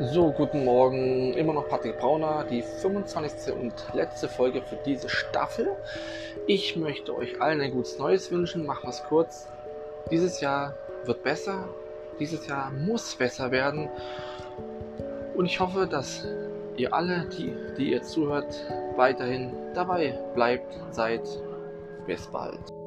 So, guten Morgen, immer noch Patrick Brauner, die 25. und letzte Folge für diese Staffel. Ich möchte euch allen ein gutes Neues wünschen, machen wir es kurz. Dieses Jahr wird besser, dieses Jahr muss besser werden und ich hoffe, dass ihr alle, die, die ihr zuhört, weiterhin dabei bleibt, seid. Bis bald.